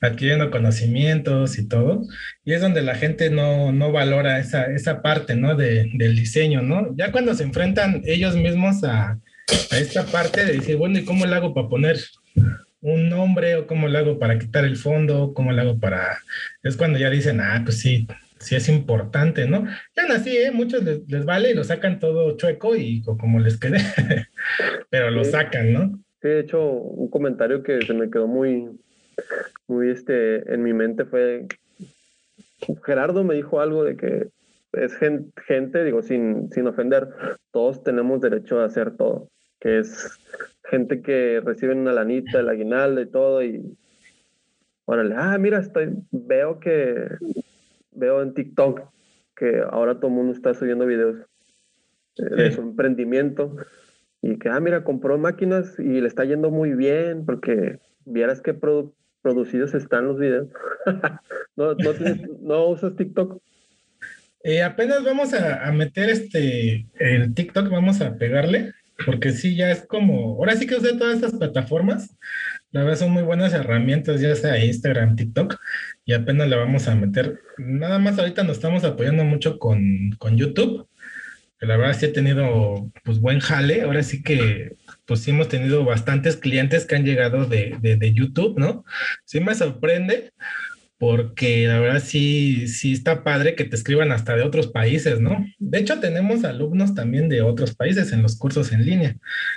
adquiriendo conocimientos y todo. Y es donde la gente no, no valora esa, esa parte, ¿no? De, del diseño, ¿no? Ya cuando se enfrentan ellos mismos a, a esta parte de decir, bueno, ¿y cómo le hago para poner un nombre o cómo le hago para quitar el fondo, cómo le hago para... Es cuando ya dicen, ah, pues sí, sí es importante, ¿no? Ya así, ¿eh? Muchos les, vale y lo sacan todo chueco y como les quede, pero lo sacan, ¿no? Sí, de hecho, un comentario que se me quedó muy, muy este, en mi mente fue, Gerardo me dijo algo de que es gente, digo, sin, sin ofender, todos tenemos derecho a hacer todo, que es gente que recibe una lanita, el aguinaldo y todo, y órale, ah, mira, estoy, veo que veo en TikTok que ahora todo el mundo está subiendo videos de su emprendimiento y que, ah, mira, compró máquinas y le está yendo muy bien porque vieras qué producidos están los videos. ¿No, no, usas TikTok? Eh, apenas vamos a, a, meter este, el TikTok, vamos a pegarle, porque sí, ya es como, ahora sí que usé todas estas plataformas, la verdad son muy buenas herramientas, ya sea Instagram, TikTok, y apenas le vamos a meter. Nada más ahorita nos estamos apoyando mucho con, con YouTube, que la verdad sí ha tenido pues buen jale. Ahora sí que pues sí hemos tenido bastantes clientes que han llegado de, de YouTube, ¿no? Sí me sorprende porque la verdad sí, sí está padre que te escriban hasta de otros países, ¿no? De hecho, tenemos alumnos también de otros países en los cursos en línea.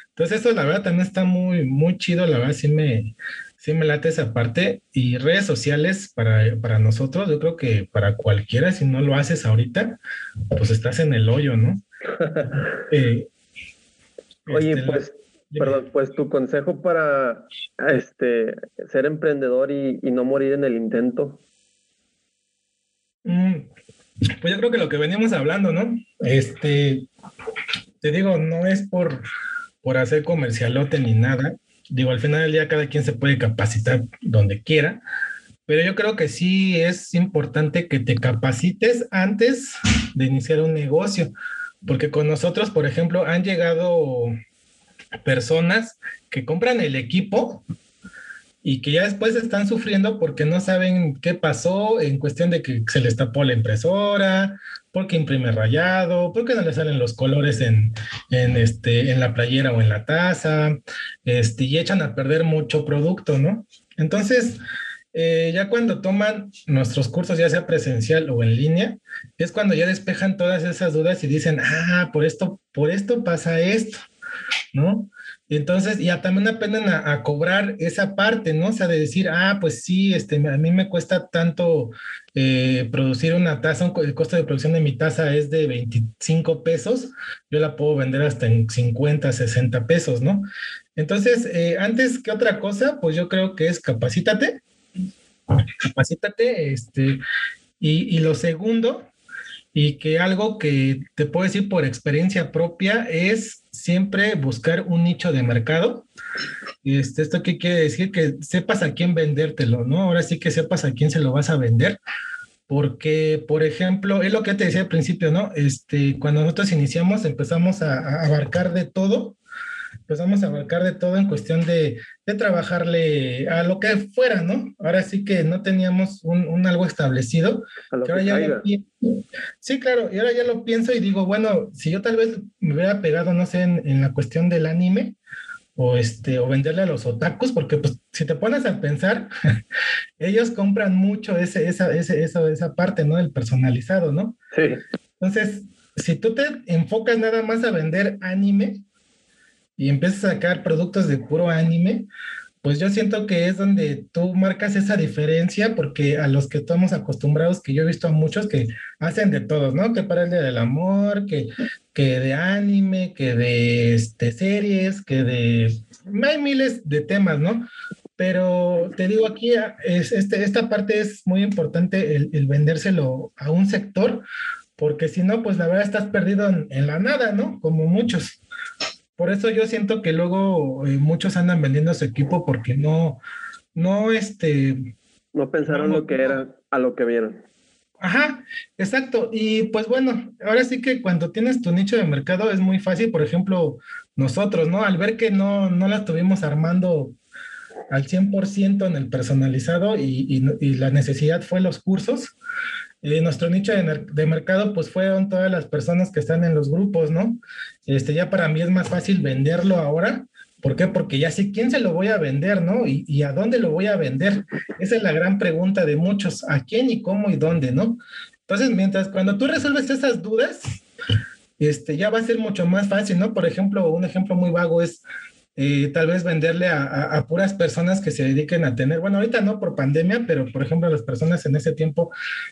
Entonces, eso la verdad también está muy, muy chido, la verdad sí me, sí me late esa parte. Y redes sociales para, para nosotros, yo creo que para cualquiera, si no lo haces ahorita, pues estás en el hoyo, ¿no? Eh, Oye, este, pues Perdón, pues tu consejo para este, ser emprendedor y, no morir en el intento. Mm, pues yo creo que lo que veníamos hablando, ¿no? Este, te digo, no es por, por hacer comercialote ni nada. Digo, al final del día cada quien se puede capacitar donde quiera, pero yo creo que sí es importante que te capacites antes de iniciar un negocio, porque con nosotros, por ejemplo, han llegado personas que compran el equipo y que ya después están sufriendo porque no saben qué pasó en cuestión de que se les tapó la impresora, porque imprime rayado, porque no le salen los colores en, en, este, en la playera o en la taza, este, y echan a perder mucho producto, ¿no? Entonces, eh, ya cuando toman nuestros cursos, ya sea presencial o en línea, es cuando ya despejan todas esas dudas y dicen, ah, por esto, por esto pasa esto. ¿No? Entonces, ya también aprenden a, cobrar esa parte, ¿no? O sea, de decir, ah, pues sí, este, a mí me cuesta tanto eh, producir una taza, el costo de producción de mi taza es de 25 pesos, yo la puedo vender hasta en 50, 60 pesos, ¿no? Entonces, eh, antes que otra cosa, pues yo creo que es capacítate, capacítate, este, y, y lo segundo, y que algo que te puedo decir por experiencia propia es siempre buscar un nicho de mercado. Este, ¿Esto qué quiere decir? Que sepas a quién vendértelo, ¿no? Ahora sí que sepas a quién se lo vas a vender. Porque, por ejemplo, es lo que te decía al principio, ¿no? Este, cuando nosotros iniciamos, empezamos a abarcar de todo empezamos a abarcar de todo en cuestión de, de, trabajarle a lo que fuera, ¿no? Ahora sí que no teníamos un, un algo establecido. sí, claro, y ahora ya lo pienso y digo, bueno, si yo tal vez me hubiera pegado, no sé, en, en la cuestión del anime, o este o venderle a los otakus porque pues si te pones a pensar ellos compran mucho ese esa ese, esa, esa parte no del personalizado no sí entonces si tú te enfocas nada más a vender anime y empiezas a sacar productos de puro anime, pues yo siento que es donde tú marcas esa diferencia, porque a los que estamos acostumbrados, que yo he visto a muchos que hacen de todos, ¿no? Que para el día del amor, que, que de anime, que de este, series, que de... Hay miles de temas, ¿no? Pero te digo aquí, es, este, esta parte es muy importante, el, el vendérselo a un sector, porque si no, pues la verdad estás perdido en, en la nada, ¿no? Como muchos. Por eso yo siento que luego eh, muchos andan vendiendo su equipo porque no, no, este... No pensaron lo que era a lo que vieron. Ajá, exacto. Y pues bueno, ahora sí que cuando tienes tu nicho de mercado es muy fácil, por ejemplo, nosotros, ¿no? Al ver que no, no la estuvimos armando al 100% en el personalizado y, y, y, la necesidad fue los cursos, eh, nuestro nicho de, mercado pues fueron todas las personas que están en los grupos, ¿no? Este, ya para mí es más fácil venderlo ahora. ¿Por qué? Porque ya sé quién se lo voy a vender, ¿no? Y, y, a dónde lo voy a vender. Esa es la gran pregunta de muchos, ¿a quién y cómo y dónde, ¿no? Entonces, mientras cuando tú resuelves esas dudas, este, ya va a ser mucho más fácil, ¿no? Por ejemplo, un ejemplo muy vago es eh, tal vez venderle a, a, a, puras personas que se dediquen a tener, bueno, ahorita no por pandemia, pero por ejemplo las personas en ese tiempo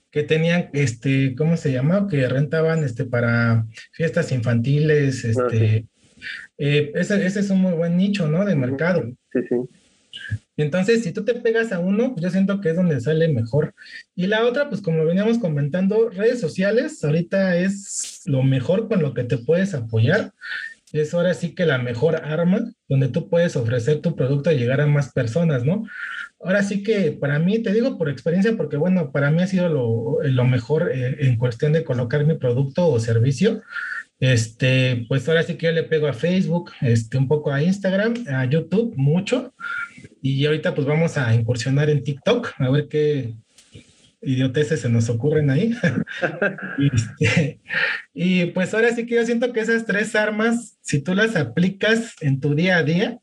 que tenían, este, ¿cómo se llama? Que rentaban, este, para fiestas infantiles, este, okay. eh, ese, ese, es un muy buen nicho, ¿no? De mercado. Sí, sí. Entonces, si tú te pegas a uno, yo siento que es donde sale mejor. Y la otra, pues como veníamos comentando, redes sociales, ahorita es lo mejor con lo que te puedes apoyar es ahora sí que la mejor arma donde tú puedes ofrecer tu producto y llegar a más personas, ¿no? Ahora sí que para mí, te digo por experiencia, porque bueno, para mí ha sido lo, lo mejor eh, en cuestión de colocar mi producto o servicio. Este, pues ahora sí que yo le pego a Facebook, este, un poco a Instagram, a YouTube, mucho. Y ahorita pues vamos a incursionar en TikTok, a ver qué, idioteces se nos ocurren ahí. y, este, y, pues ahora sí que yo siento que esas tres armas, si tú las aplicas en tu día a día,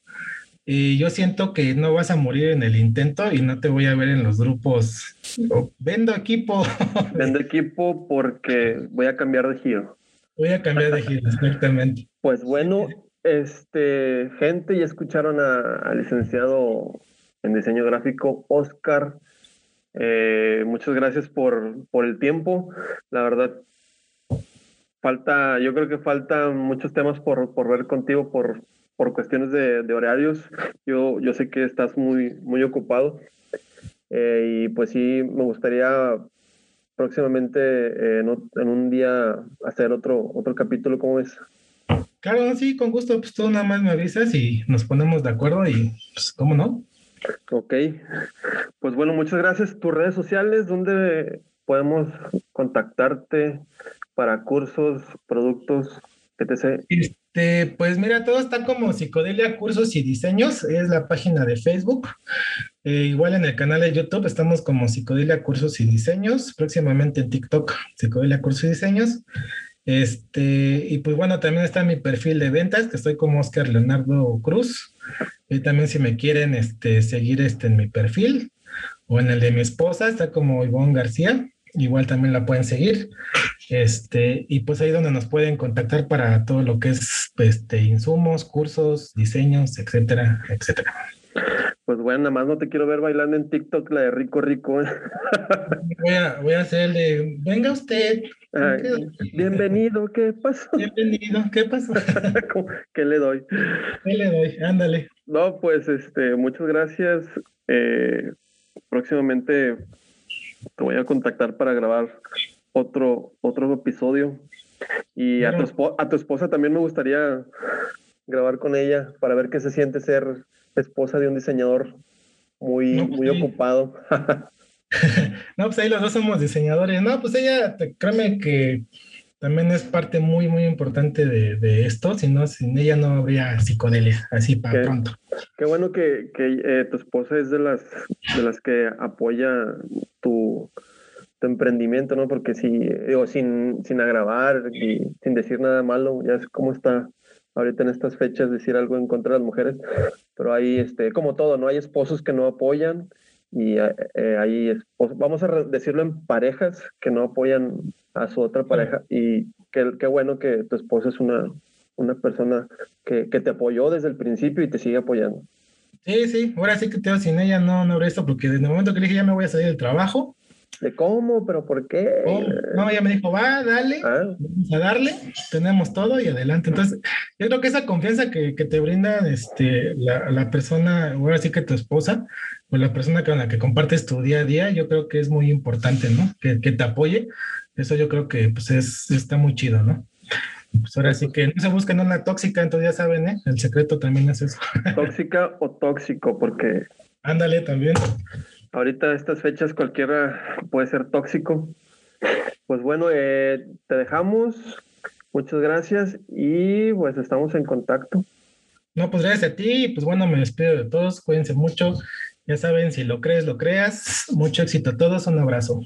eh, yo siento que no vas a morir en el intento y no te voy a ver en los grupos. Oh, vendo equipo. Vendo equipo porque voy a cambiar de giro. Voy a cambiar de giro, exactamente. Pues bueno, este, gente, ya escucharon al licenciado en diseño gráfico, Oscar eh, muchas gracias por, por, el tiempo. La verdad, falta, yo creo que faltan muchos temas por, por ver contigo por, por cuestiones de, horarios. Yo, yo sé que estás muy, muy ocupado. Eh, y pues sí, me gustaría próximamente eh, en, en, un día hacer otro, otro capítulo, ¿cómo ves? Claro, sí, con gusto, pues tú nada más me avisas y nos ponemos de acuerdo y pues, ¿cómo no? Ok, pues bueno, muchas gracias. Tus redes sociales, ¿dónde podemos contactarte para cursos, productos, etc? Este, pues mira, todo está como Psicodelia Cursos y Diseños, es la página de Facebook. Eh, igual en el canal de YouTube estamos como Psicodelia Cursos y Diseños, próximamente en TikTok, Psicodelia Cursos y Diseños. Este, y pues bueno, también está mi perfil de ventas, que estoy como Oscar Leonardo Cruz. Y también si me quieren este, seguir este, en mi perfil o en el de mi esposa, está como Ivonne García, igual también la pueden seguir. Este, y pues ahí donde nos pueden contactar para todo lo que es este, insumos, cursos, diseños, etcétera, etcétera. Pues bueno, nada más no te quiero ver bailando en TikTok la de Rico Rico. voy, a, voy a hacer el de, venga usted. Ay, bienvenido, ¿qué pasó? Bienvenido, ¿qué pasó? ¿Qué le doy? ¿Qué le doy? Ándale. No, pues este, muchas gracias. Eh, próximamente te voy a contactar para grabar otro, otro episodio. Y a tu, a tu esposa también me gustaría grabar con ella para ver qué se siente ser esposa de un diseñador muy, no, muy sí. ocupado. no, pues ahí los dos somos diseñadores. No, pues ella, te, créeme que también es parte muy, muy importante de, de esto, si no, sin ella no habría psicodelia, así para qué, pronto. Qué bueno que, que eh, tu esposa es de las, de las que apoya tu, tu emprendimiento, ¿no? Porque si, digo, sin, sin agravar y sin decir nada malo, ya es como está ahorita en estas fechas decir algo en contra de las mujeres, pero hay, este, como todo, ¿no? Hay esposos que no apoyan y eh, hay esposos, vamos a decirlo en parejas que no apoyan a su otra pareja y qué, qué bueno que tu esposa es una, una persona que, que, te apoyó desde el principio y te sigue apoyando. Sí, sí, ahora sí que te sin ella no, no habré esto, porque desde el momento que le dije ya me voy a salir del trabajo. ¿De cómo? ¿Pero por qué? No, ella me dijo, va, dale, ah. vamos a darle, tenemos todo y adelante. Entonces, yo creo que esa confianza que, que te brinda este, la, la, persona, ahora sí que tu esposa, o la persona con la que compartes tu día a día, yo creo que es muy importante, ¿no? Que, que te apoye. Eso yo creo que pues es, está muy chido, ¿no? Pues ahora sí que no se busquen una tóxica, entonces ya saben, ¿eh? El secreto también es eso. Tóxica o tóxico, porque. Ándale también. Ahorita estas fechas cualquiera puede ser tóxico. Pues bueno, eh, te dejamos. Muchas gracias y pues estamos en contacto. No, pues gracias a ti. Pues bueno, me despido de todos. Cuídense mucho. Ya saben, si lo crees, lo creas. Mucho éxito a todos. Un abrazo.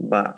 Va.